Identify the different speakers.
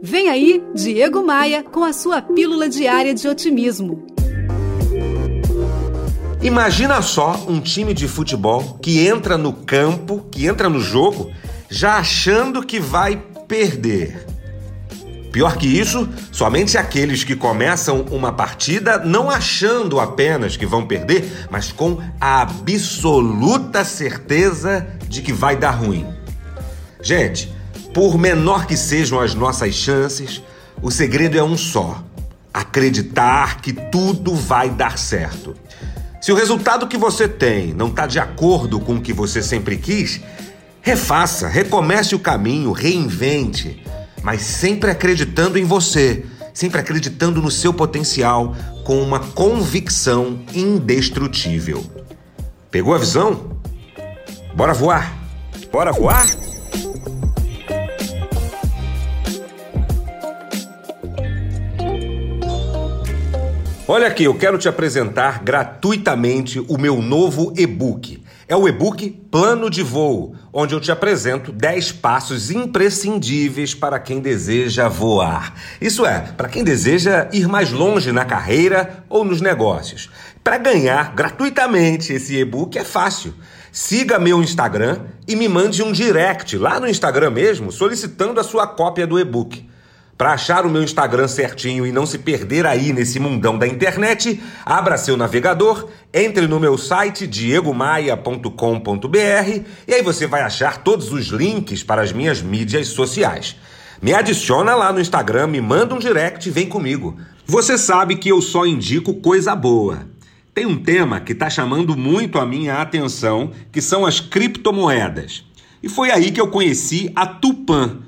Speaker 1: Vem aí, Diego Maia, com a sua pílula diária de otimismo.
Speaker 2: Imagina só um time de futebol que entra no campo, que entra no jogo, já achando que vai perder. Pior que isso, somente aqueles que começam uma partida não achando apenas que vão perder, mas com a absoluta certeza de que vai dar ruim. Gente, por menor que sejam as nossas chances, o segredo é um só: acreditar que tudo vai dar certo. Se o resultado que você tem não está de acordo com o que você sempre quis, refaça, recomece o caminho, reinvente, mas sempre acreditando em você, sempre acreditando no seu potencial, com uma convicção indestrutível. Pegou a visão? Bora voar! Bora voar? Olha aqui, eu quero te apresentar gratuitamente o meu novo e-book. É o e-book Plano de Voo, onde eu te apresento 10 passos imprescindíveis para quem deseja voar. Isso é, para quem deseja ir mais longe na carreira ou nos negócios. Para ganhar gratuitamente esse e-book é fácil. Siga meu Instagram e me mande um direct lá no Instagram mesmo solicitando a sua cópia do e-book. Para achar o meu Instagram certinho e não se perder aí nesse mundão da internet, abra seu navegador, entre no meu site diegomaia.com.br e aí você vai achar todos os links para as minhas mídias sociais. Me adiciona lá no Instagram, me manda um direct e vem comigo. Você sabe que eu só indico coisa boa. Tem um tema que está chamando muito a minha atenção, que são as criptomoedas. E foi aí que eu conheci a Tupan